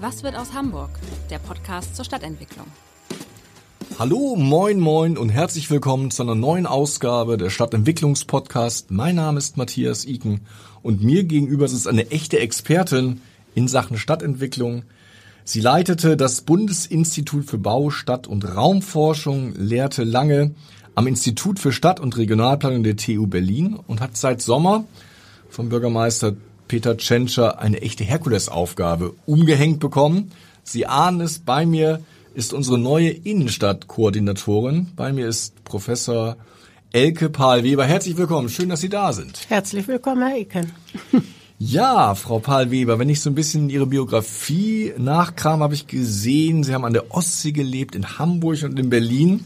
Was wird aus Hamburg? Der Podcast zur Stadtentwicklung. Hallo, moin, moin und herzlich willkommen zu einer neuen Ausgabe der Stadtentwicklungspodcast. Mein Name ist Matthias Iken und mir gegenüber ist eine echte Expertin in Sachen Stadtentwicklung. Sie leitete das Bundesinstitut für Bau, Stadt- und Raumforschung, lehrte lange am Institut für Stadt- und Regionalplanung der TU Berlin und hat seit Sommer vom Bürgermeister Peter Tschentscher eine echte Herkulesaufgabe umgehängt bekommen. Sie ahnen es, bei mir ist unsere neue Innenstadtkoordinatorin. Bei mir ist Professor Elke Pahl-Weber. Herzlich willkommen. Schön, dass Sie da sind. Herzlich willkommen, Herr Eken. Ja, Frau Pahl-Weber, wenn ich so ein bisschen Ihre Biografie nachkram, habe ich gesehen, Sie haben an der Ostsee gelebt, in Hamburg und in Berlin.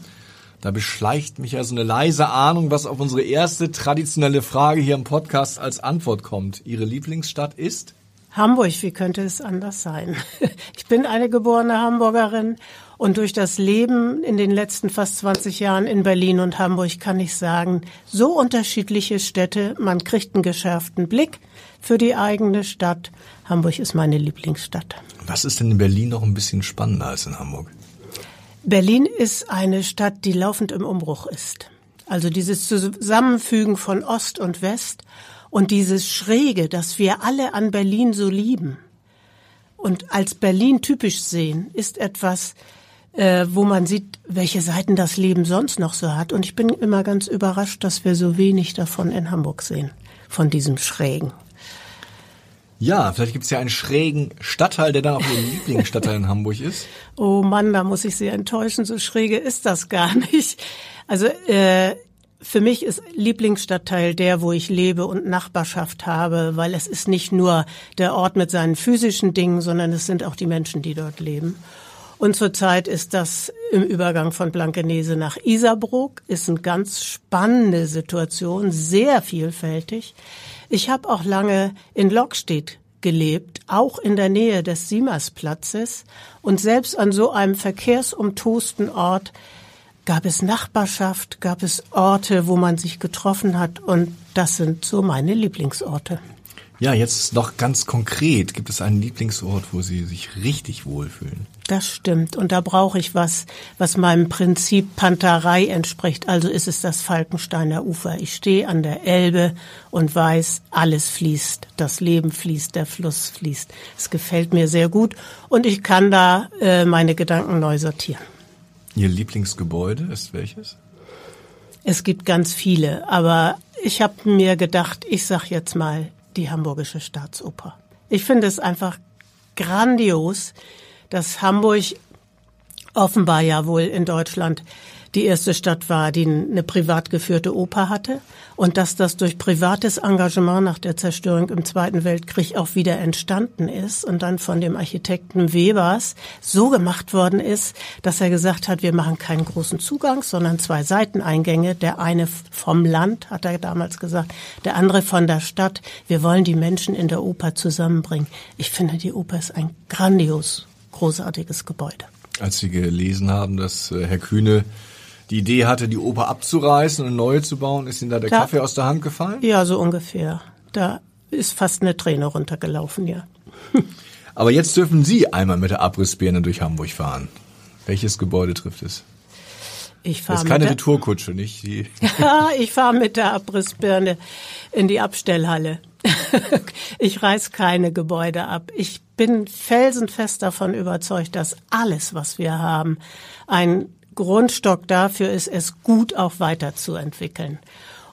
Da beschleicht mich ja so eine leise Ahnung, was auf unsere erste traditionelle Frage hier im Podcast als Antwort kommt. Ihre Lieblingsstadt ist? Hamburg, wie könnte es anders sein? Ich bin eine geborene Hamburgerin und durch das Leben in den letzten fast 20 Jahren in Berlin und Hamburg kann ich sagen, so unterschiedliche Städte, man kriegt einen geschärften Blick für die eigene Stadt. Hamburg ist meine Lieblingsstadt. Was ist denn in Berlin noch ein bisschen spannender als in Hamburg? Berlin ist eine Stadt, die laufend im Umbruch ist. Also dieses Zusammenfügen von Ost und West und dieses Schräge, das wir alle an Berlin so lieben und als Berlin typisch sehen, ist etwas, äh, wo man sieht, welche Seiten das Leben sonst noch so hat. Und ich bin immer ganz überrascht, dass wir so wenig davon in Hamburg sehen, von diesem Schrägen. Ja, vielleicht gibt es ja einen schrägen Stadtteil, der dann auch Ihr Lieblingsstadtteil in Hamburg ist. Oh Mann, da muss ich Sie enttäuschen, so schräge ist das gar nicht. Also äh, für mich ist Lieblingsstadtteil der, wo ich lebe und Nachbarschaft habe, weil es ist nicht nur der Ort mit seinen physischen Dingen, sondern es sind auch die Menschen, die dort leben. Und zurzeit ist das im Übergang von Blankenese nach Isarbrook, ist eine ganz spannende Situation, sehr vielfältig. Ich habe auch lange in Lockstedt gelebt, auch in der Nähe des Siemersplatzes. Und selbst an so einem verkehrsumtosten Ort gab es Nachbarschaft, gab es Orte, wo man sich getroffen hat. Und das sind so meine Lieblingsorte. Ja, jetzt noch ganz konkret. Gibt es einen Lieblingsort, wo Sie sich richtig wohlfühlen? Das stimmt. Und da brauche ich was, was meinem Prinzip Panterei entspricht. Also ist es das Falkensteiner Ufer. Ich stehe an der Elbe und weiß, alles fließt. Das Leben fließt, der Fluss fließt. Es gefällt mir sehr gut und ich kann da äh, meine Gedanken neu sortieren. Ihr Lieblingsgebäude ist welches? Es gibt ganz viele, aber ich habe mir gedacht, ich sag jetzt mal die Hamburgische Staatsoper. Ich finde es einfach grandios, dass Hamburg offenbar ja wohl in Deutschland die erste Stadt war, die eine privat geführte Oper hatte und dass das durch privates Engagement nach der Zerstörung im Zweiten Weltkrieg auch wieder entstanden ist und dann von dem Architekten Webers so gemacht worden ist, dass er gesagt hat, wir machen keinen großen Zugang, sondern zwei Seiteneingänge. Der eine vom Land, hat er damals gesagt, der andere von der Stadt. Wir wollen die Menschen in der Oper zusammenbringen. Ich finde, die Oper ist ein grandios, großartiges Gebäude. Als Sie gelesen haben, dass äh, Herr Kühne die Idee hatte, die Oper abzureißen und neue zu bauen, ist Ihnen da der da, Kaffee aus der Hand gefallen? Ja, so ungefähr. Da ist fast eine Träne runtergelaufen, ja. Aber jetzt dürfen Sie einmal mit der Abrissbirne durch Hamburg fahren. Welches Gebäude trifft es? Ich fahre das ist keine Retourkutsche, nicht? Die ja, ich fahre mit der Abrissbirne in die Abstellhalle. Ich reiß keine Gebäude ab. Ich bin felsenfest davon überzeugt, dass alles, was wir haben, ein Grundstock dafür ist, es gut auch weiterzuentwickeln.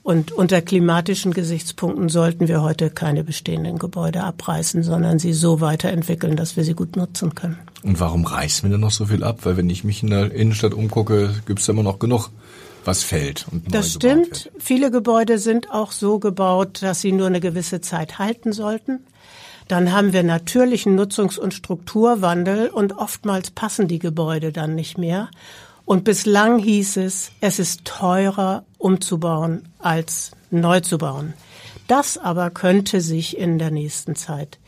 Und unter klimatischen Gesichtspunkten sollten wir heute keine bestehenden Gebäude abreißen, sondern sie so weiterentwickeln, dass wir sie gut nutzen können. Und warum reißen wir denn noch so viel ab? Weil wenn ich mich in der Innenstadt umgucke, gibt es immer noch genug was fällt. Und das stimmt. Viele Gebäude sind auch so gebaut, dass sie nur eine gewisse Zeit halten sollten. Dann haben wir natürlichen Nutzungs- und Strukturwandel und oftmals passen die Gebäude dann nicht mehr. Und bislang hieß es, es ist teurer umzubauen als neu zu bauen. Das aber könnte sich in der nächsten Zeit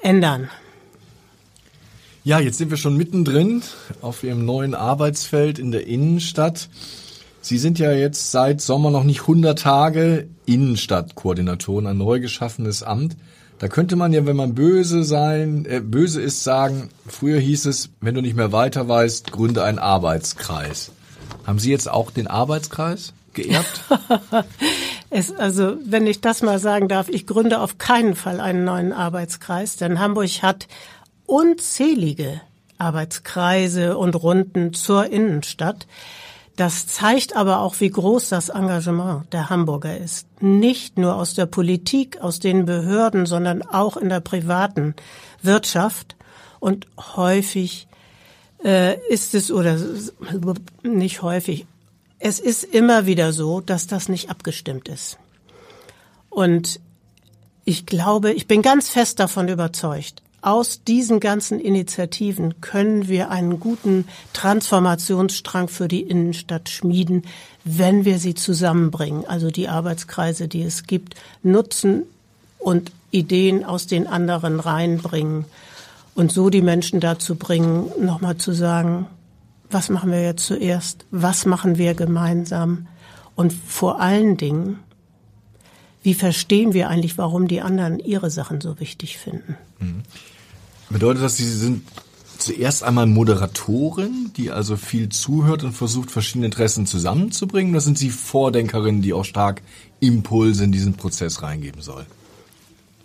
ändern. Ja, jetzt sind wir schon mittendrin auf Ihrem neuen Arbeitsfeld in der Innenstadt. Sie sind ja jetzt seit Sommer noch nicht 100 Tage Innenstadtkoordinatorin, ein neu geschaffenes Amt. Da könnte man ja, wenn man böse sein, äh, böse ist, sagen, früher hieß es, wenn du nicht mehr weiter weißt, gründe einen Arbeitskreis. Haben Sie jetzt auch den Arbeitskreis geerbt? es, also, wenn ich das mal sagen darf, ich gründe auf keinen Fall einen neuen Arbeitskreis, denn Hamburg hat unzählige Arbeitskreise und Runden zur Innenstadt. Das zeigt aber auch, wie groß das Engagement der Hamburger ist. Nicht nur aus der Politik, aus den Behörden, sondern auch in der privaten Wirtschaft. Und häufig äh, ist es, oder nicht häufig, es ist immer wieder so, dass das nicht abgestimmt ist. Und ich glaube, ich bin ganz fest davon überzeugt, aus diesen ganzen Initiativen können wir einen guten Transformationsstrang für die Innenstadt schmieden, wenn wir sie zusammenbringen. Also die Arbeitskreise, die es gibt, nutzen und Ideen aus den anderen reinbringen und so die Menschen dazu bringen, nochmal zu sagen, was machen wir jetzt zuerst, was machen wir gemeinsam und vor allen Dingen, wie verstehen wir eigentlich, warum die anderen ihre Sachen so wichtig finden. Mhm. Bedeutet das, Sie sind zuerst einmal Moderatorin, die also viel zuhört und versucht, verschiedene Interessen zusammenzubringen? Oder sind Sie Vordenkerin, die auch stark Impulse in diesen Prozess reingeben soll?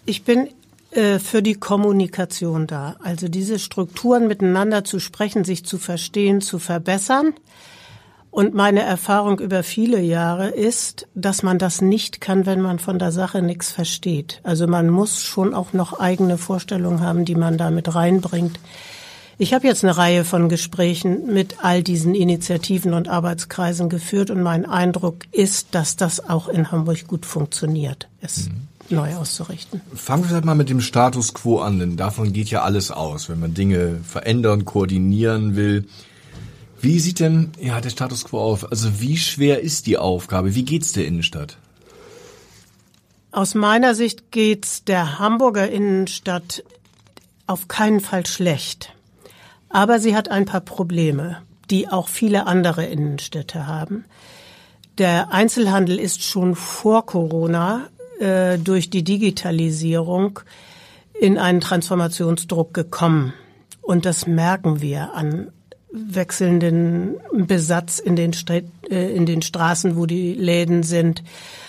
Ich bin äh, für die Kommunikation da. Also diese Strukturen miteinander zu sprechen, sich zu verstehen, zu verbessern. Und meine Erfahrung über viele Jahre ist, dass man das nicht kann, wenn man von der Sache nichts versteht. Also man muss schon auch noch eigene Vorstellungen haben, die man da mit reinbringt. Ich habe jetzt eine Reihe von Gesprächen mit all diesen Initiativen und Arbeitskreisen geführt und mein Eindruck ist, dass das auch in Hamburg gut funktioniert, es mhm. neu auszurichten. Fangen wir vielleicht mal mit dem Status quo an, denn davon geht ja alles aus, wenn man Dinge verändern, koordinieren will. Wie sieht denn ja der Status quo auf? Also wie schwer ist die Aufgabe? Wie geht's der Innenstadt? Aus meiner Sicht geht's der Hamburger Innenstadt auf keinen Fall schlecht. Aber sie hat ein paar Probleme, die auch viele andere Innenstädte haben. Der Einzelhandel ist schon vor Corona äh, durch die Digitalisierung in einen Transformationsdruck gekommen. Und das merken wir an wechselnden Besatz in den, St äh, in den Straßen, wo die Läden sind,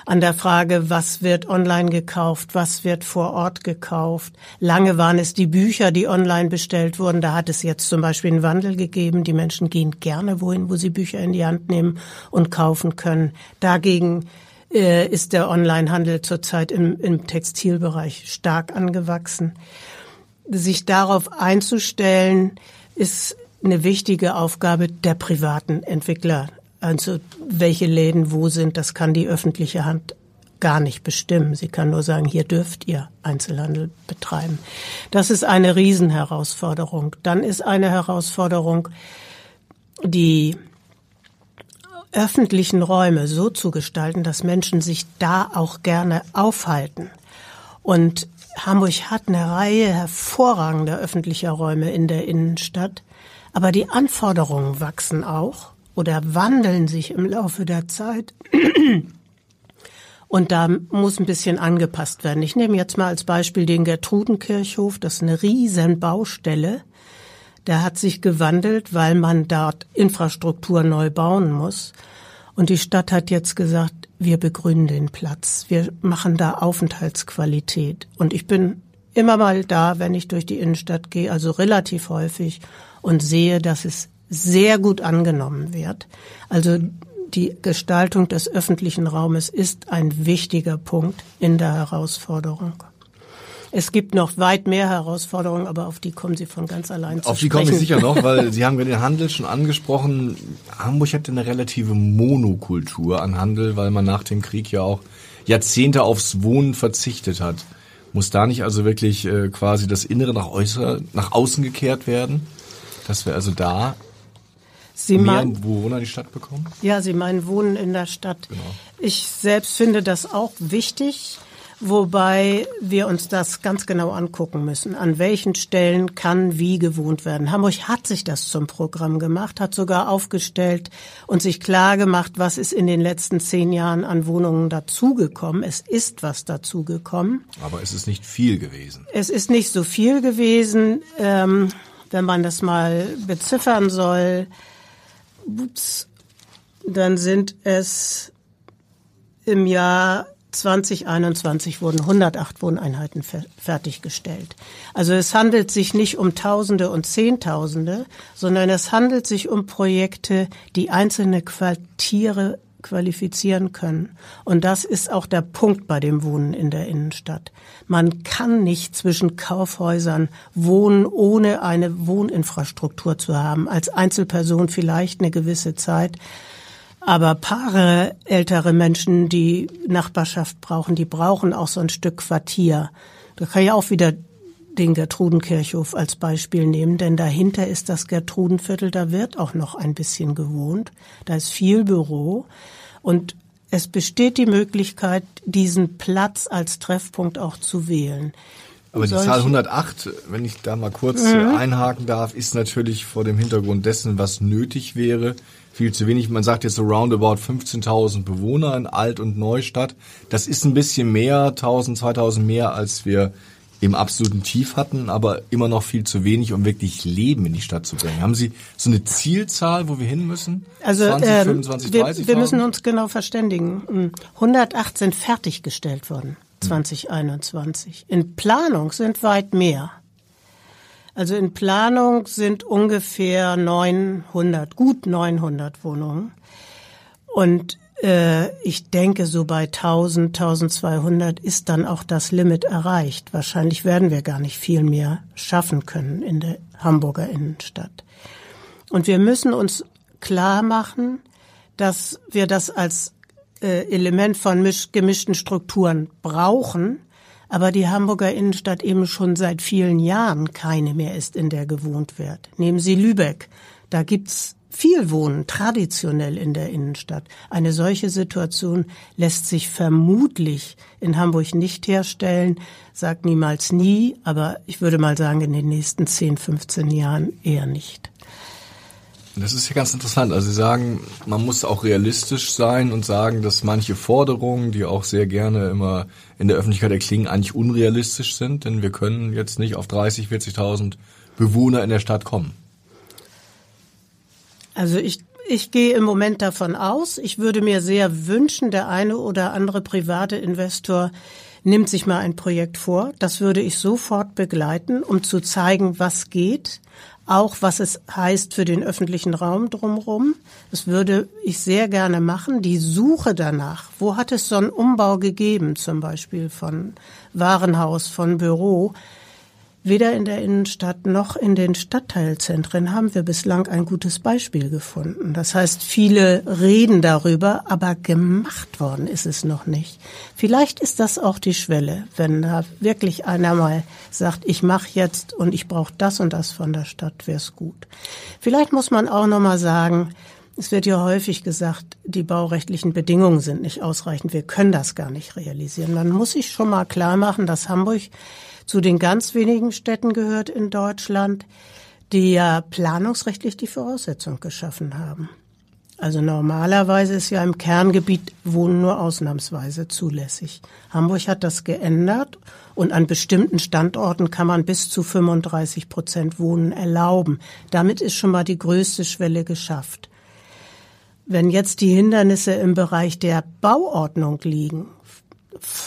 an der Frage, was wird online gekauft, was wird vor Ort gekauft. Lange waren es die Bücher, die online bestellt wurden. Da hat es jetzt zum Beispiel einen Wandel gegeben. Die Menschen gehen gerne wohin, wo sie Bücher in die Hand nehmen und kaufen können. Dagegen äh, ist der Onlinehandel zurzeit im, im Textilbereich stark angewachsen. Sich darauf einzustellen, ist eine wichtige Aufgabe der privaten Entwickler. Also welche Läden wo sind, das kann die öffentliche Hand gar nicht bestimmen. Sie kann nur sagen, hier dürft ihr Einzelhandel betreiben. Das ist eine Riesenherausforderung. Dann ist eine Herausforderung, die öffentlichen Räume so zu gestalten, dass Menschen sich da auch gerne aufhalten. Und Hamburg hat eine Reihe hervorragender öffentlicher Räume in der Innenstadt. Aber die Anforderungen wachsen auch oder wandeln sich im Laufe der Zeit. Und da muss ein bisschen angepasst werden. Ich nehme jetzt mal als Beispiel den Gertrudenkirchhof. Das ist eine riesen Baustelle. Der hat sich gewandelt, weil man dort Infrastruktur neu bauen muss. Und die Stadt hat jetzt gesagt, wir begrünen den Platz. Wir machen da Aufenthaltsqualität. Und ich bin immer mal da, wenn ich durch die Innenstadt gehe, also relativ häufig und sehe, dass es sehr gut angenommen wird. Also die Gestaltung des öffentlichen Raumes ist ein wichtiger Punkt in der Herausforderung. Es gibt noch weit mehr Herausforderungen, aber auf die kommen Sie von ganz allein zu Auf die komme ich sicher noch, weil Sie haben den Handel schon angesprochen. Hamburg hatte eine relative Monokultur an Handel, weil man nach dem Krieg ja auch Jahrzehnte aufs Wohnen verzichtet hat. Muss da nicht also wirklich äh, quasi das Innere nach, äußer, nach außen gekehrt werden? Dass wir also da Sie mehr meinen, Bewohner in die Stadt bekommen? ja, Sie meinen Wohnen in der Stadt. Genau. Ich selbst finde das auch wichtig, wobei wir uns das ganz genau angucken müssen. An welchen Stellen kann wie gewohnt werden? Hamburg hat sich das zum Programm gemacht, hat sogar aufgestellt und sich klar gemacht, was ist in den letzten zehn Jahren an Wohnungen dazugekommen. Es ist was dazugekommen. Aber es ist nicht viel gewesen. Es ist nicht so viel gewesen, ähm, wenn man das mal beziffern soll. Dann sind es im Jahr 2021 wurden 108 Wohneinheiten fer fertiggestellt. Also es handelt sich nicht um Tausende und Zehntausende, sondern es handelt sich um Projekte, die einzelne Quartiere qualifizieren können. Und das ist auch der Punkt bei dem Wohnen in der Innenstadt. Man kann nicht zwischen Kaufhäusern wohnen, ohne eine Wohninfrastruktur zu haben. Als Einzelperson vielleicht eine gewisse Zeit. Aber Paare, ältere Menschen, die Nachbarschaft brauchen, die brauchen auch so ein Stück Quartier. Da kann ich auch wieder den Gertrudenkirchhof als Beispiel nehmen, denn dahinter ist das Gertrudenviertel, da wird auch noch ein bisschen gewohnt. Da ist viel Büro und es besteht die Möglichkeit, diesen Platz als Treffpunkt auch zu wählen. Aber die Solche- Zahl 108, wenn ich da mal kurz äh, einhaken darf, ist natürlich vor dem Hintergrund dessen, was nötig wäre, viel zu wenig. Man sagt jetzt so roundabout 15.000 Bewohner in Alt- und Neustadt. Das ist ein bisschen mehr, 1.000, 2.000 mehr, als wir im absoluten Tief hatten, aber immer noch viel zu wenig, um wirklich Leben in die Stadt zu bringen. Haben Sie so eine Zielzahl, wo wir hin müssen? Also 20, ähm, 25, wir, 30? wir müssen uns genau verständigen. Hm, 108 sind fertiggestellt worden 2021. In Planung sind weit mehr. Also in Planung sind ungefähr 900, gut 900 Wohnungen. Und äh, ich denke, so bei 1000, 1200 ist dann auch das Limit erreicht. Wahrscheinlich werden wir gar nicht viel mehr schaffen können in der Hamburger Innenstadt. Und wir müssen uns klar machen, dass wir das als äh, Element von misch gemischten Strukturen brauchen, aber die Hamburger Innenstadt eben schon seit vielen Jahren keine mehr ist, in der gewohnt wird. Nehmen Sie Lübeck. Da gibt's viel Wohnen, traditionell in der Innenstadt. Eine solche Situation lässt sich vermutlich in Hamburg nicht herstellen, sagt niemals nie, aber ich würde mal sagen, in den nächsten 10, 15 Jahren eher nicht. Das ist ja ganz interessant. Also Sie sagen, man muss auch realistisch sein und sagen, dass manche Forderungen, die auch sehr gerne immer in der Öffentlichkeit erklingen, eigentlich unrealistisch sind, denn wir können jetzt nicht auf 30, 40.000 Bewohner in der Stadt kommen. Also ich, ich gehe im Moment davon aus, ich würde mir sehr wünschen, der eine oder andere private Investor nimmt sich mal ein Projekt vor. Das würde ich sofort begleiten, um zu zeigen, was geht, auch was es heißt für den öffentlichen Raum drumherum. Das würde ich sehr gerne machen. Die Suche danach, wo hat es so einen Umbau gegeben, zum Beispiel von Warenhaus, von Büro, Weder in der Innenstadt noch in den Stadtteilzentren haben wir bislang ein gutes Beispiel gefunden. Das heißt, viele reden darüber, aber gemacht worden ist es noch nicht. Vielleicht ist das auch die Schwelle, wenn da wirklich einer mal sagt, ich mache jetzt und ich brauche das und das von der Stadt, wäre es gut. Vielleicht muss man auch noch mal sagen, es wird ja häufig gesagt, die baurechtlichen Bedingungen sind nicht ausreichend. Wir können das gar nicht realisieren. Man muss sich schon mal klar machen, dass Hamburg zu den ganz wenigen Städten gehört in Deutschland, die ja planungsrechtlich die Voraussetzung geschaffen haben. Also normalerweise ist ja im Kerngebiet Wohnen nur ausnahmsweise zulässig. Hamburg hat das geändert und an bestimmten Standorten kann man bis zu 35 Prozent Wohnen erlauben. Damit ist schon mal die größte Schwelle geschafft. Wenn jetzt die Hindernisse im Bereich der Bauordnung liegen,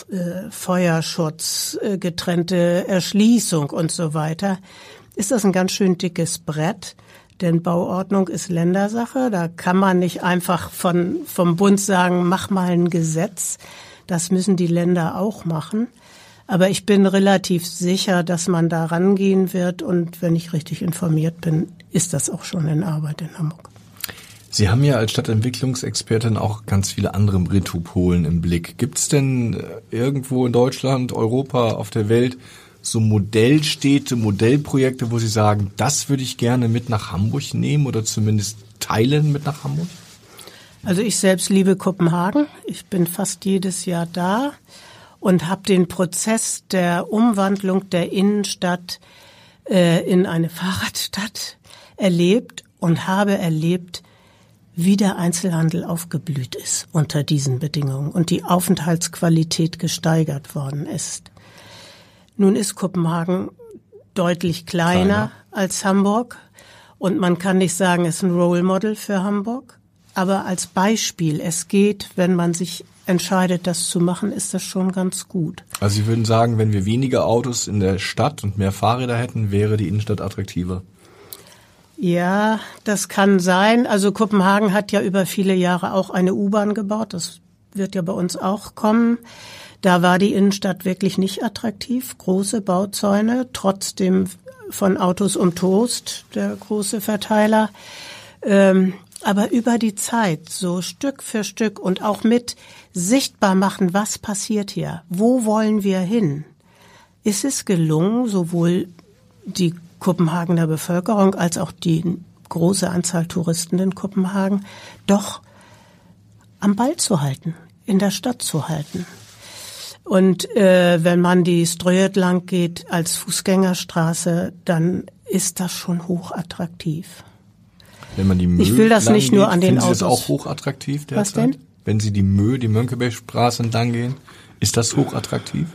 äh, Feuerschutz, äh, getrennte Erschließung und so weiter, ist das ein ganz schön dickes Brett. Denn Bauordnung ist Ländersache. Da kann man nicht einfach von, vom Bund sagen, mach mal ein Gesetz. Das müssen die Länder auch machen. Aber ich bin relativ sicher, dass man da rangehen wird. Und wenn ich richtig informiert bin, ist das auch schon in Arbeit in Hamburg. Sie haben ja als Stadtentwicklungsexpertin auch ganz viele andere Metropolen im Blick. Gibt es denn äh, irgendwo in Deutschland, Europa, auf der Welt so Modellstädte, Modellprojekte, wo Sie sagen, das würde ich gerne mit nach Hamburg nehmen oder zumindest teilen mit nach Hamburg? Also ich selbst liebe Kopenhagen. Ich bin fast jedes Jahr da und habe den Prozess der Umwandlung der Innenstadt äh, in eine Fahrradstadt erlebt und habe erlebt, wie der Einzelhandel aufgeblüht ist unter diesen Bedingungen und die Aufenthaltsqualität gesteigert worden ist. Nun ist Kopenhagen deutlich kleiner, kleiner, als Hamburg und man kann nicht sagen, es ist ein Role Model für Hamburg, aber als Beispiel, es geht, wenn man sich entscheidet, das zu machen, ist das schon ganz gut. Also Sie würden sagen, wenn wir weniger Autos in der Stadt und mehr Fahrräder hätten, wäre die Innenstadt attraktiver? Ja, das kann sein. Also Kopenhagen hat ja über viele Jahre auch eine U-Bahn gebaut. Das wird ja bei uns auch kommen. Da war die Innenstadt wirklich nicht attraktiv. Große Bauzäune, trotzdem von Autos um Toast, der große Verteiler. Ähm, aber über die Zeit, so Stück für Stück und auch mit sichtbar machen, was passiert hier, wo wollen wir hin, ist es gelungen, sowohl die Kopenhagener Bevölkerung als auch die große Anzahl Touristen in Kopenhagen doch am Ball zu halten, in der Stadt zu halten. Und äh, wenn man die Ströet lang geht als Fußgängerstraße, dann ist das schon hochattraktiv. Wenn man die Mö ich will das nicht nur an den Autos. Ist das auch hochattraktiv derzeit? Was denn? Wenn Sie die Mö, die Mönckebergstraße entlang gehen, ist das hochattraktiv?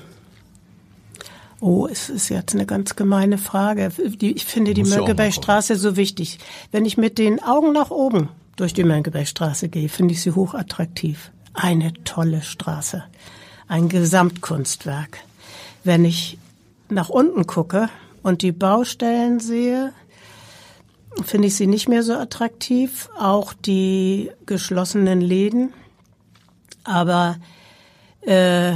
Oh, es ist jetzt eine ganz gemeine Frage. Ich finde die Mönckebergstraße so wichtig. Wenn ich mit den Augen nach oben durch die Mönckebergstraße gehe, finde ich sie hochattraktiv. Eine tolle Straße ein Gesamtkunstwerk. Wenn ich nach unten gucke und die Baustellen sehe, finde ich sie nicht mehr so attraktiv, auch die geschlossenen Läden. Aber äh,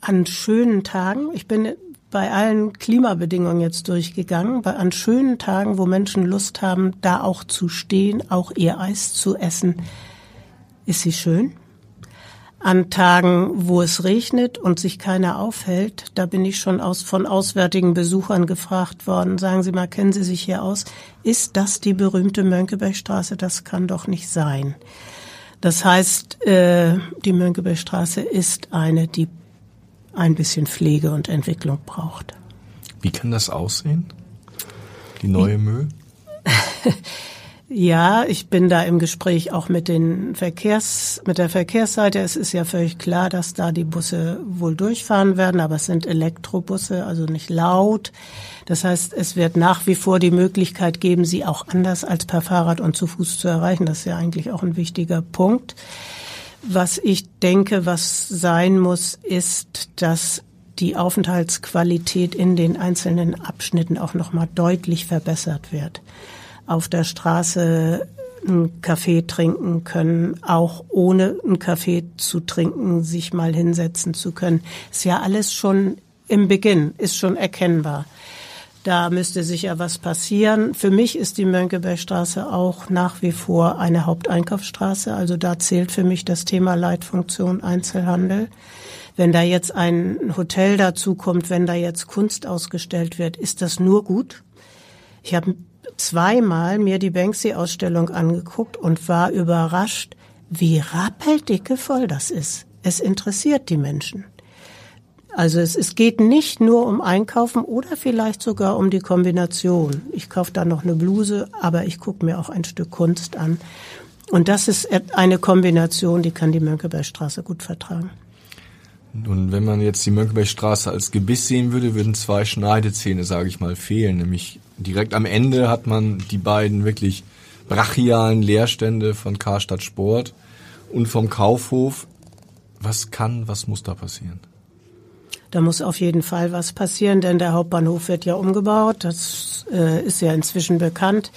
an schönen Tagen, ich bin bei allen Klimabedingungen jetzt durchgegangen, bei, an schönen Tagen, wo Menschen Lust haben, da auch zu stehen, auch ihr Eis zu essen, ist sie schön. An Tagen, wo es regnet und sich keiner aufhält, da bin ich schon aus, von auswärtigen Besuchern gefragt worden, sagen Sie mal, kennen Sie sich hier aus? Ist das die berühmte Mönckebergstraße? Das kann doch nicht sein. Das heißt, äh, die Mönckebergstraße ist eine, die ein bisschen Pflege und Entwicklung braucht. Wie kann das aussehen? Die neue Mö? Ja, ich bin da im Gespräch auch mit den Verkehrs, mit der Verkehrsseite. Es ist ja völlig klar, dass da die Busse wohl durchfahren werden, aber es sind Elektrobusse, also nicht laut. Das heißt, es wird nach wie vor die Möglichkeit geben, sie auch anders als per Fahrrad und zu Fuß zu erreichen. Das ist ja eigentlich auch ein wichtiger Punkt. Was ich denke, was sein muss, ist, dass die Aufenthaltsqualität in den einzelnen Abschnitten auch noch mal deutlich verbessert wird auf der Straße einen Kaffee trinken können, auch ohne einen Kaffee zu trinken, sich mal hinsetzen zu können. Ist ja alles schon im Beginn, ist schon erkennbar. Da müsste sicher was passieren. Für mich ist die Mönckebergstraße auch nach wie vor eine Haupteinkaufsstraße. Also da zählt für mich das Thema Leitfunktion Einzelhandel. Wenn da jetzt ein Hotel dazu kommt, wenn da jetzt Kunst ausgestellt wird, ist das nur gut. Ich habe zweimal mir die Banksy-Ausstellung angeguckt und war überrascht, wie rappeldicke voll das ist. Es interessiert die Menschen. Also es, es geht nicht nur um Einkaufen oder vielleicht sogar um die Kombination. Ich kaufe da noch eine Bluse, aber ich gucke mir auch ein Stück Kunst an. Und das ist eine Kombination, die kann die Mönckebergstraße gut vertragen. Und wenn man jetzt die Mönckebergstraße als Gebiss sehen würde, würden zwei Schneidezähne, sage ich mal, fehlen. Nämlich direkt am Ende hat man die beiden wirklich brachialen Leerstände von Karstadt Sport und vom Kaufhof. Was kann, was muss da passieren? Da muss auf jeden Fall was passieren, denn der Hauptbahnhof wird ja umgebaut. Das äh, ist ja inzwischen bekannt.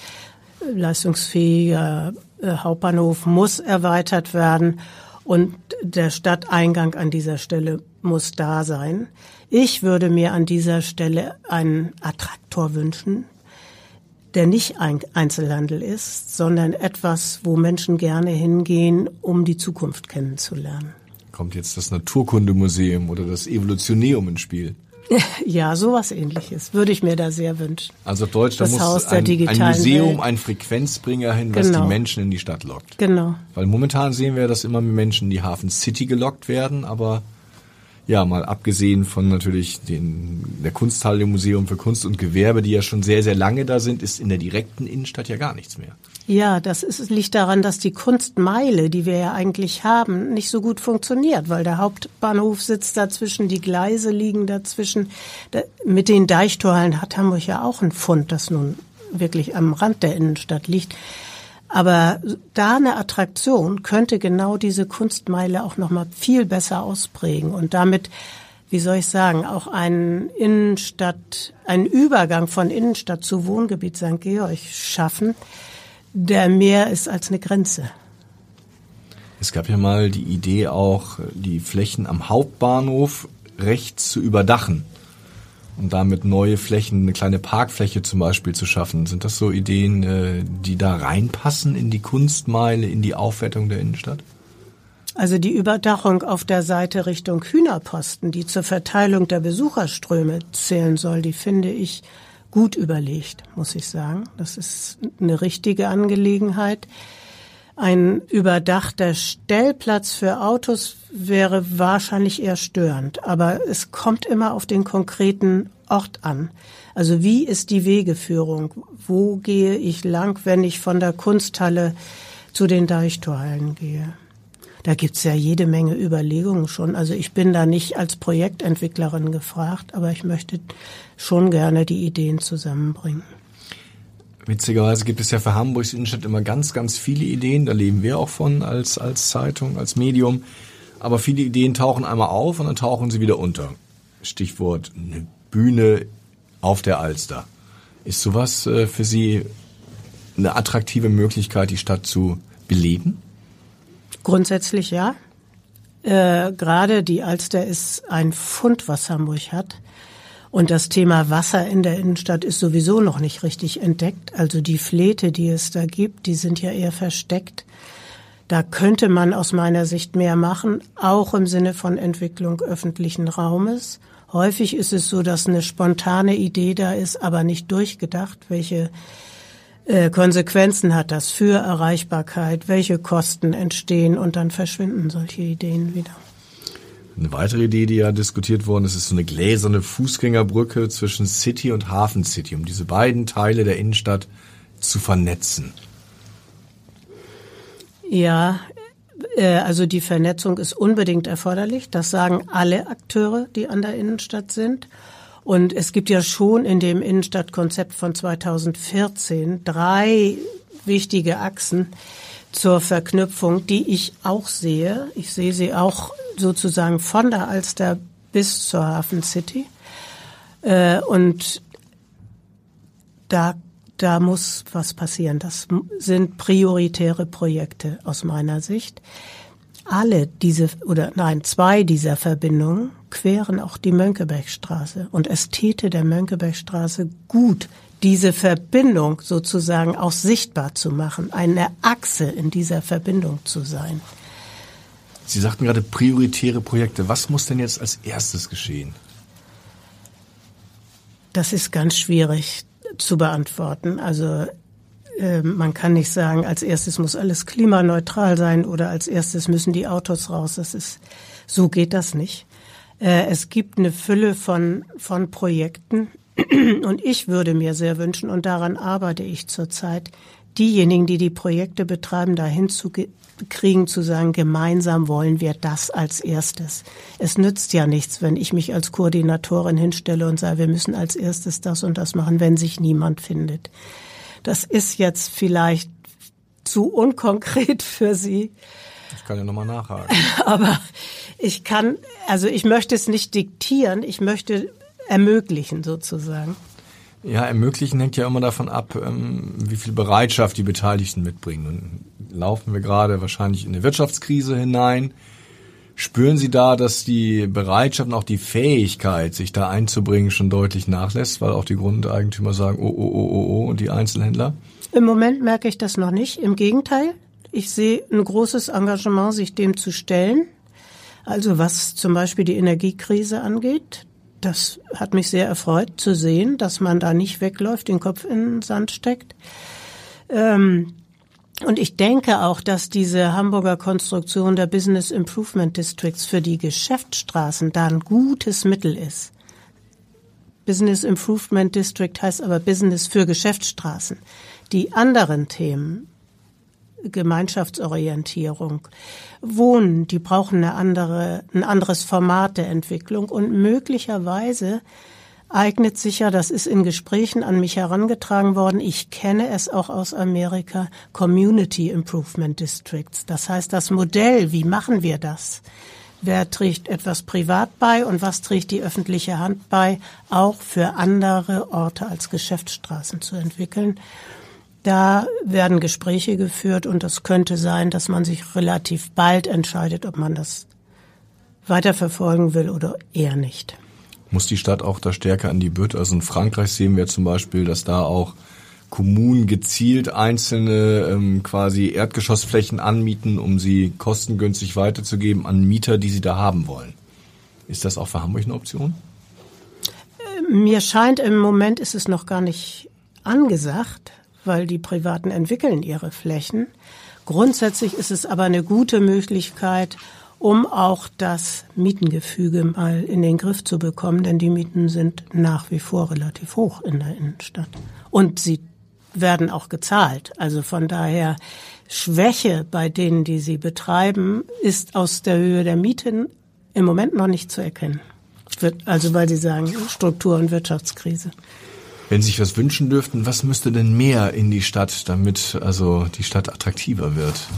Leistungsfähiger äh, Hauptbahnhof muss erweitert werden. Und der Stadteingang an dieser Stelle muss da sein. Ich würde mir an dieser Stelle einen Attraktor wünschen, der nicht Einzelhandel ist, sondern etwas, wo Menschen gerne hingehen, um die Zukunft kennenzulernen. Kommt jetzt das Naturkundemuseum oder das Evolutioneum ins Spiel? Ja, sowas ähnliches würde ich mir da sehr wünschen. Also Deutsch, da das muss Haus ein, ein Museum, Welt. ein Frequenzbringer hin, was genau. die Menschen in die Stadt lockt. Genau. Weil momentan sehen wir, dass immer mehr Menschen in die Hafen City gelockt werden, aber ja, mal abgesehen von natürlich den, der Kunsthalle Museum für Kunst und Gewerbe, die ja schon sehr, sehr lange da sind, ist in der direkten Innenstadt ja gar nichts mehr. Ja, das ist, liegt daran, dass die Kunstmeile, die wir ja eigentlich haben, nicht so gut funktioniert, weil der Hauptbahnhof sitzt dazwischen, die Gleise liegen dazwischen. Da, mit den Deichtorhallen hat Hamburg ja auch einen Fund, das nun wirklich am Rand der Innenstadt liegt. Aber da eine Attraktion könnte genau diese Kunstmeile auch noch mal viel besser ausprägen und damit, wie soll ich sagen, auch einen Innenstadt, einen Übergang von Innenstadt zu Wohngebiet St. Georg schaffen, der mehr ist als eine Grenze. Es gab ja mal die Idee auch, die Flächen am Hauptbahnhof rechts zu überdachen und damit neue Flächen, eine kleine Parkfläche zum Beispiel zu schaffen. Sind das so Ideen, äh, die da reinpassen in die Kunstmeile, in die Aufwertung der Innenstadt? Also die Überdachung auf der Seite Richtung Hühnerposten, die zur Verteilung der Besucherströme zählen soll, die finde ich gut überlegt, muss ich sagen. Das ist eine richtige Angelegenheit. Ein überdachter Stellplatz für Autos wäre wahrscheinlich eher störend, aber es kommt immer auf den konkreten Ort an. Also wie ist die Wegeführung? Wo gehe ich lang, wenn ich von der Kunsthalle zu den Deichtorhallen gehe? Da gibt's ja jede Menge Überlegungen schon. Also ich bin da nicht als Projektentwicklerin gefragt, aber ich möchte schon gerne die Ideen zusammenbringen. Witzigerweise gibt es ja für Hamburgs Innenstadt immer ganz, ganz viele Ideen. Da leben wir auch von als, als Zeitung, als Medium. Aber viele Ideen tauchen einmal auf und dann tauchen sie wieder unter. Stichwort eine Bühne auf der Alster. Ist sowas äh, für Sie eine attraktive Möglichkeit, die Stadt zu beleben? Grundsätzlich ja. Äh, Gerade die Alster ist ein Fund, was Hamburg hat. Und das Thema Wasser in der Innenstadt ist sowieso noch nicht richtig entdeckt. Also die Fläte, die es da gibt, die sind ja eher versteckt. Da könnte man aus meiner Sicht mehr machen, auch im Sinne von Entwicklung öffentlichen Raumes. Häufig ist es so, dass eine spontane Idee da ist, aber nicht durchgedacht, welche äh, Konsequenzen hat das für Erreichbarkeit, welche Kosten entstehen und dann verschwinden solche Ideen wieder. Eine weitere Idee, die ja diskutiert worden ist, ist so eine gläserne Fußgängerbrücke zwischen City und Hafen City, um diese beiden Teile der Innenstadt zu vernetzen. Ja, äh, also die Vernetzung ist unbedingt erforderlich. Das sagen alle Akteure, die an der Innenstadt sind. Und es gibt ja schon in dem Innenstadtkonzept von 2014 drei wichtige Achsen zur Verknüpfung, die ich auch sehe. Ich sehe sie auch sozusagen von der Alster bis zur Hafen City. Äh, und da, da muss was passieren. Das sind prioritäre Projekte aus meiner Sicht. Alle diese, oder nein, zwei dieser Verbindungen queren auch die Mönckebergstraße. Und es täte der Mönckebergstraße gut, diese Verbindung sozusagen auch sichtbar zu machen, eine Achse in dieser Verbindung zu sein. Sie sagten gerade prioritäre Projekte. Was muss denn jetzt als erstes geschehen? Das ist ganz schwierig zu beantworten. Also äh, man kann nicht sagen, als erstes muss alles klimaneutral sein oder als erstes müssen die Autos raus. Das ist so geht das nicht. Äh, es gibt eine Fülle von von Projekten und ich würde mir sehr wünschen und daran arbeite ich zurzeit, diejenigen, die die Projekte betreiben, dahin zu kriegen zu sagen, gemeinsam wollen wir das als erstes. Es nützt ja nichts, wenn ich mich als Koordinatorin hinstelle und sage, wir müssen als erstes das und das machen, wenn sich niemand findet. Das ist jetzt vielleicht zu unkonkret für Sie. Ich kann ja nochmal nachhaken. Aber ich kann, also ich möchte es nicht diktieren, ich möchte ermöglichen sozusagen. Ja, ermöglichen hängt ja immer davon ab, ähm, wie viel Bereitschaft die Beteiligten mitbringen. Und laufen wir gerade wahrscheinlich in eine Wirtschaftskrise hinein. Spüren Sie da, dass die Bereitschaft und auch die Fähigkeit, sich da einzubringen, schon deutlich nachlässt, weil auch die Grundeigentümer sagen, oh, oh, oh, oh, oh, und die Einzelhändler? Im Moment merke ich das noch nicht. Im Gegenteil. Ich sehe ein großes Engagement, sich dem zu stellen. Also was zum Beispiel die Energiekrise angeht, das hat mich sehr erfreut zu sehen, dass man da nicht wegläuft, den Kopf in den Sand steckt. Ähm, und ich denke auch, dass diese Hamburger Konstruktion der Business Improvement Districts für die Geschäftsstraßen da ein gutes Mittel ist. Business Improvement District heißt aber Business für Geschäftsstraßen. Die anderen Themen, Gemeinschaftsorientierung, Wohnen, die brauchen eine andere, ein anderes Format der Entwicklung und möglicherweise eignet sich ja, das ist in Gesprächen an mich herangetragen worden, ich kenne es auch aus Amerika, Community Improvement Districts. Das heißt, das Modell, wie machen wir das? Wer trägt etwas privat bei und was trägt die öffentliche Hand bei, auch für andere Orte als Geschäftsstraßen zu entwickeln? Da werden Gespräche geführt und es könnte sein, dass man sich relativ bald entscheidet, ob man das weiterverfolgen will oder eher nicht. Muss die Stadt auch da stärker an die Bütt? Also in Frankreich sehen wir zum Beispiel, dass da auch Kommunen gezielt einzelne ähm, quasi Erdgeschossflächen anmieten, um sie kostengünstig weiterzugeben an Mieter, die sie da haben wollen. Ist das auch für Hamburg eine Option? Mir scheint im Moment ist es noch gar nicht angesagt weil die Privaten entwickeln ihre Flächen. Grundsätzlich ist es aber eine gute Möglichkeit, um auch das Mietengefüge mal in den Griff zu bekommen, denn die Mieten sind nach wie vor relativ hoch in der Innenstadt. Und sie werden auch gezahlt. Also von daher Schwäche bei denen, die sie betreiben, ist aus der Höhe der Mieten im Moment noch nicht zu erkennen. Also weil Sie sagen Struktur- und Wirtschaftskrise. Wenn Sie sich was wünschen dürften, was müsste denn mehr in die Stadt, damit also die Stadt attraktiver wird?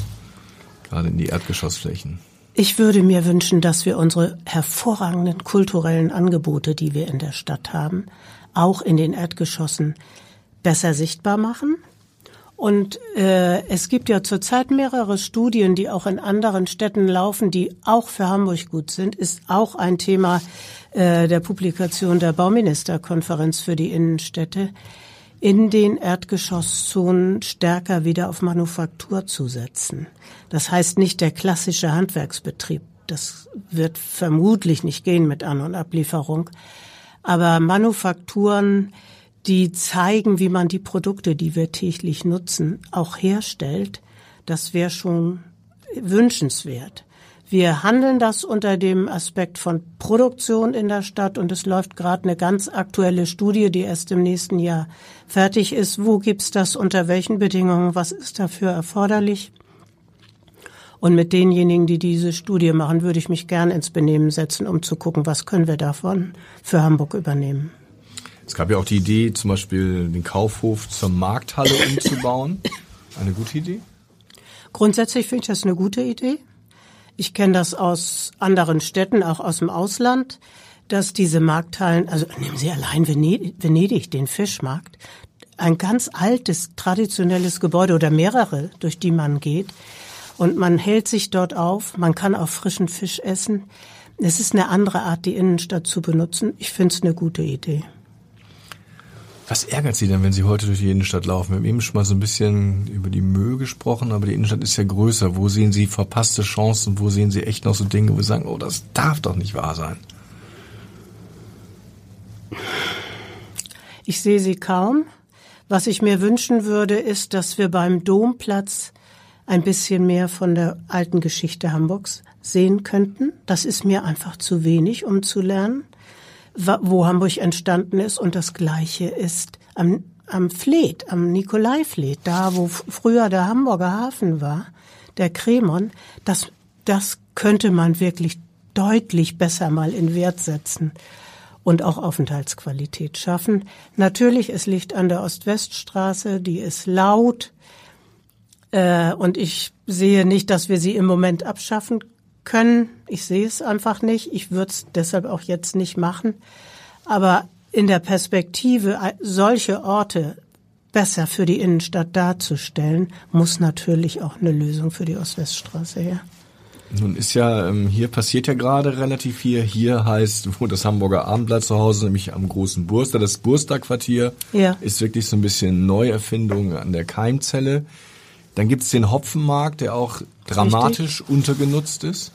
Gerade in die Erdgeschossflächen. Ich würde mir wünschen, dass wir unsere hervorragenden kulturellen Angebote, die wir in der Stadt haben, auch in den Erdgeschossen besser sichtbar machen. Und äh, es gibt ja zurzeit mehrere Studien, die auch in anderen Städten laufen, die auch für Hamburg gut sind. Ist auch ein Thema äh, der Publikation der Bauministerkonferenz für die Innenstädte, in den Erdgeschosszonen stärker wieder auf Manufaktur zu setzen. Das heißt nicht der klassische Handwerksbetrieb. Das wird vermutlich nicht gehen mit An- und Ablieferung. Aber Manufakturen, die zeigen, wie man die Produkte, die wir täglich nutzen, auch herstellt, das wäre schon wünschenswert. Wir handeln das unter dem Aspekt von Produktion in der Stadt und es läuft gerade eine ganz aktuelle Studie, die erst im nächsten Jahr fertig ist. Wo gibt's das? Unter welchen Bedingungen? Was ist dafür erforderlich? Und mit denjenigen, die diese Studie machen, würde ich mich gern ins Benehmen setzen, um zu gucken, was können wir davon für Hamburg übernehmen. Es gab ja auch die Idee, zum Beispiel den Kaufhof zur Markthalle umzubauen. Eine gute Idee? Grundsätzlich finde ich das eine gute Idee. Ich kenne das aus anderen Städten, auch aus dem Ausland, dass diese Markthallen, also nehmen Sie allein Venedig, Venedig den Fischmarkt, ein ganz altes, traditionelles Gebäude oder mehrere, durch die man geht. Und man hält sich dort auf, man kann auch frischen Fisch essen. Es ist eine andere Art, die Innenstadt zu benutzen. Ich finde es eine gute Idee. Was ärgert Sie denn, wenn Sie heute durch die Innenstadt laufen? Wir haben eben schon mal so ein bisschen über die Mühe gesprochen, aber die Innenstadt ist ja größer. Wo sehen Sie verpasste Chancen? Wo sehen Sie echt noch so Dinge, wo Sie sagen, oh, das darf doch nicht wahr sein? Ich sehe sie kaum. Was ich mir wünschen würde, ist, dass wir beim Domplatz ein bisschen mehr von der alten Geschichte Hamburgs sehen könnten. Das ist mir einfach zu wenig, um zu lernen wo Hamburg entstanden ist. Und das Gleiche ist am, am Fleet, am Nikolai-Fleet, da wo früher der Hamburger Hafen war, der Kremon. Das, das könnte man wirklich deutlich besser mal in Wert setzen und auch Aufenthaltsqualität schaffen. Natürlich, es liegt an der Ost-West-Straße, die ist laut. Äh, und ich sehe nicht, dass wir sie im Moment abschaffen können. Ich sehe es einfach nicht. Ich würde es deshalb auch jetzt nicht machen. Aber in der Perspektive solche Orte besser für die Innenstadt darzustellen, muss natürlich auch eine Lösung für die Ost-West-Straße her. Nun ist ja, ähm, hier passiert ja gerade relativ viel. Hier heißt, wo das Hamburger Abendblatt zu Hause, nämlich am großen Burster. Das Burster-Quartier Ja. ist wirklich so ein bisschen Neuerfindung an der Keimzelle. Dann gibt's den Hopfenmarkt, der auch dramatisch untergenutzt ist.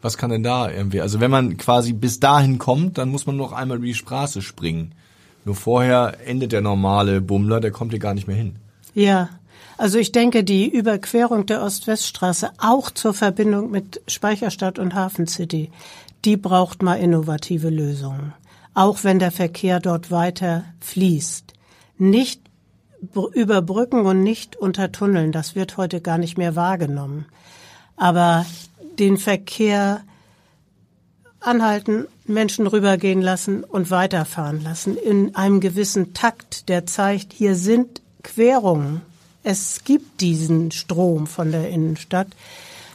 Was kann denn da irgendwie? Also wenn man quasi bis dahin kommt, dann muss man noch einmal über die Straße springen. Nur vorher endet der normale Bummler, der kommt hier gar nicht mehr hin. Ja, also ich denke, die Überquerung der Ost-West-Straße auch zur Verbindung mit Speicherstadt und Hafen City, die braucht mal innovative Lösungen. Auch wenn der Verkehr dort weiter fließt. Nicht br- über Brücken und nicht unter Tunneln, das wird heute gar nicht mehr wahrgenommen. Aber den Verkehr anhalten, Menschen rübergehen lassen und weiterfahren lassen in einem gewissen Takt, der zeigt, hier sind Querungen. Es gibt diesen Strom von der Innenstadt.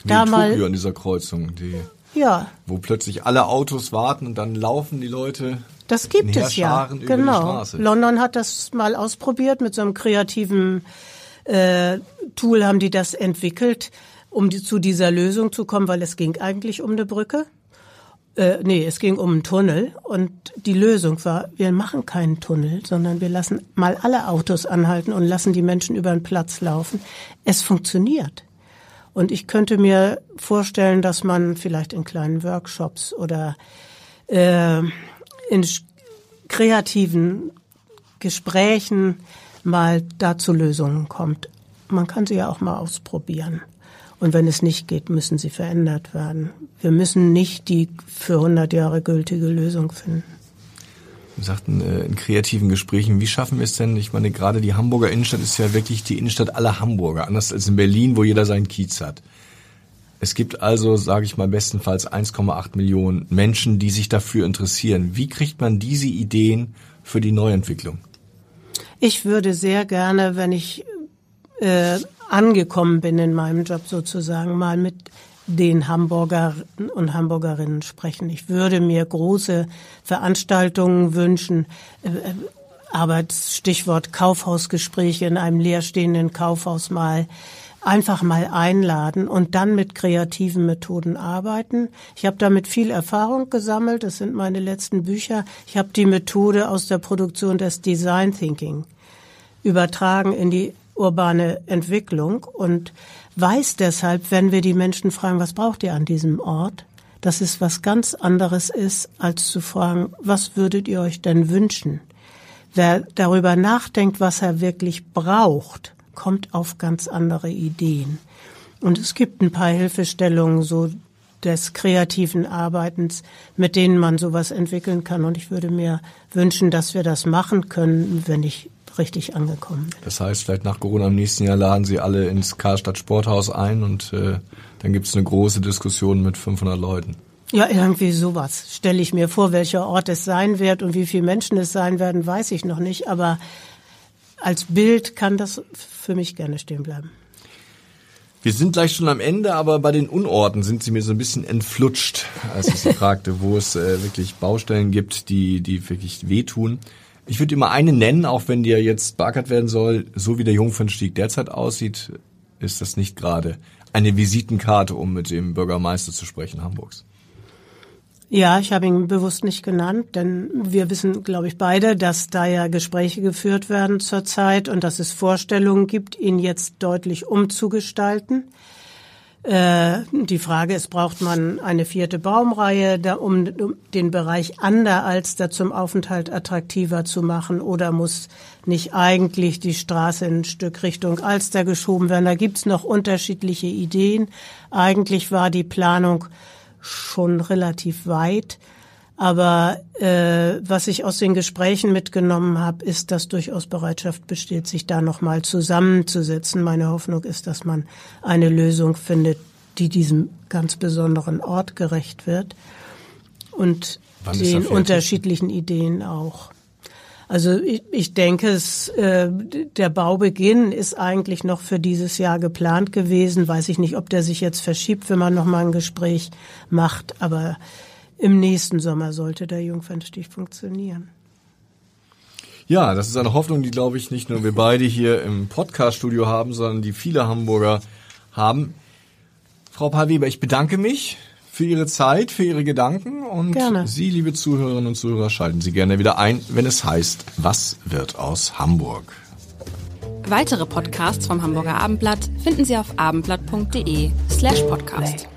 Wie Da mal, an dieser Kreuzung, die, ja, wo plötzlich alle Autos warten und dann laufen die Leute das gibt es ja. Genau. London hat das mal ausprobiert mit so einem kreativen äh, Tool haben die das entwickelt, um die, zu dieser Lösung zu kommen, weil es ging eigentlich um eine Brücke. Äh, nee, es ging um einen Tunnel und die Lösung war, wir machen keinen Tunnel, sondern wir lassen mal alle Autos anhalten und lassen die Menschen über den Platz laufen. Es funktioniert. Und ich könnte mir vorstellen, dass man vielleicht in kleinen Workshops oder äh, in kreativen Gesprächen mal da zu Lösungen kommt. Man kann sie ja auch mal ausprobieren. Und wenn es nicht geht, müssen sie verändert werden. Wir müssen nicht die für 100 Jahre gültige Lösung finden. Wir sagten äh, in kreativen Gesprächen, wie schaffen wir es denn? Ich meine, gerade die Hamburger Innenstadt ist ja wirklich die Innenstadt aller Hamburger, anders als in Berlin, wo jeder seinen Kiez hat. Es gibt also, sage ich mal, bestenfalls 1,8 Millionen Menschen, die sich dafür interessieren. Wie kriegt man diese Ideen für die Neuentwicklung? Ich würde sehr gerne, wenn ich äh, angekommen bin in meinem Job sozusagen, mal mit den Hamburger und Hamburgerinnen sprechen. Ich würde mir große Veranstaltungen wünschen, äh, äh, aber Stichwort Kaufhausgespräche in einem leerstehenden Kaufhaus mal einfach mal einladen und dann mit kreativen Methoden arbeiten. Ich habe damit viel Erfahrung gesammelt. Das sind meine letzten Bücher. Ich habe die Methode aus der Produktion des Design Thinking übertragen in die urbane Entwicklung und weiß deshalb, wenn wir die Menschen fragen, was braucht ihr an diesem Ort, dass es was ganz anderes ist, als zu fragen, was würdet ihr euch denn wünschen? Wer darüber nachdenkt, was er wirklich braucht, kommt auf ganz andere Ideen. Und es gibt ein paar Hilfestellungen so des kreativen Arbeitens, mit denen man sowas entwickeln kann. Und ich würde mir wünschen, dass wir das machen können, wenn ich richtig angekommen bin. Das heißt, vielleicht nach Corona im nächsten Jahr laden Sie alle ins Karlstadt Sporthaus ein und äh, dann gibt es eine große Diskussion mit 500 Leuten. Ja, irgendwie sowas stelle ich mir vor. Welcher Ort es sein wird und wie viele Menschen es sein werden, weiß ich noch nicht. Aber als Bild kann das für mich gerne stehen bleiben. Wir sind gleich schon am Ende, aber bei den Unorten sind sie mir so ein bisschen entflutscht, als ich sie fragte, wo es äh, wirklich Baustellen gibt, die, die wirklich wehtun. Ich würde immer eine nennen, auch wenn die ja jetzt beackert werden soll. So wie der Jungfernstieg derzeit aussieht, ist das nicht gerade eine Visitenkarte, um mit dem Bürgermeister zu sprechen Hamburgs. Ja, ich habe ihn bewusst nicht genannt, denn wir wissen, glaube ich, beide, dass da ja Gespräche geführt werden zurzeit und dass es Vorstellungen gibt, ihn jetzt deutlich umzugestalten. Äh, die Frage ist, braucht man eine vierte Baumreihe, um, um den Bereich an der Alster zum Aufenthalt attraktiver zu machen oder muss nicht eigentlich die Straße ein Stück Richtung Alster geschoben werden? Da gibt's noch unterschiedliche Ideen. Eigentlich war die Planung schon relativ weit. Aber äh, was ich aus den Gesprächen mitgenommen habe, ist, dass durchaus Bereitschaft besteht, sich da nochmal zusammenzusetzen. Meine Hoffnung ist, dass man eine Lösung findet, die diesem ganz besonderen Ort gerecht wird und Wann den unterschiedlichen Ideen auch. Also ich, ich denke, es, äh, der Baubeginn ist eigentlich noch für dieses Jahr geplant gewesen. Weiß ich nicht, ob der sich jetzt verschiebt, wenn man noch mal ein Gespräch macht. Aber im nächsten Sommer sollte der Jungfernstieg funktionieren. Ja, das ist eine Hoffnung, die, glaube ich, nicht nur wir beide hier im Podcast-Studio haben, sondern die viele Hamburger haben. Frau Pahl-Weber, ich bedanke mich für Ihre Zeit, für Ihre Gedanken und Gerne. Sie, liebe Zuhörerinnen und Zuhörer, schalten Sie gerne wieder ein, wenn es heißt, was wird aus Hamburg? Weitere Podcasts vom Hamburger Abendblatt finden Sie auf abendblatt.de slash podcast.